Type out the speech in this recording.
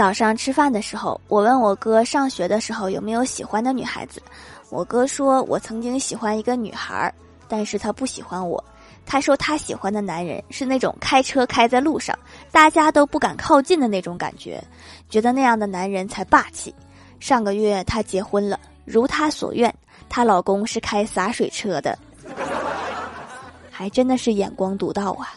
早上吃饭的时候，我问我哥上学的时候有没有喜欢的女孩子，我哥说我曾经喜欢一个女孩，但是他不喜欢我。他说他喜欢的男人是那种开车开在路上，大家都不敢靠近的那种感觉，觉得那样的男人才霸气。上个月他结婚了，如他所愿，她老公是开洒水车的，还真的是眼光独到啊。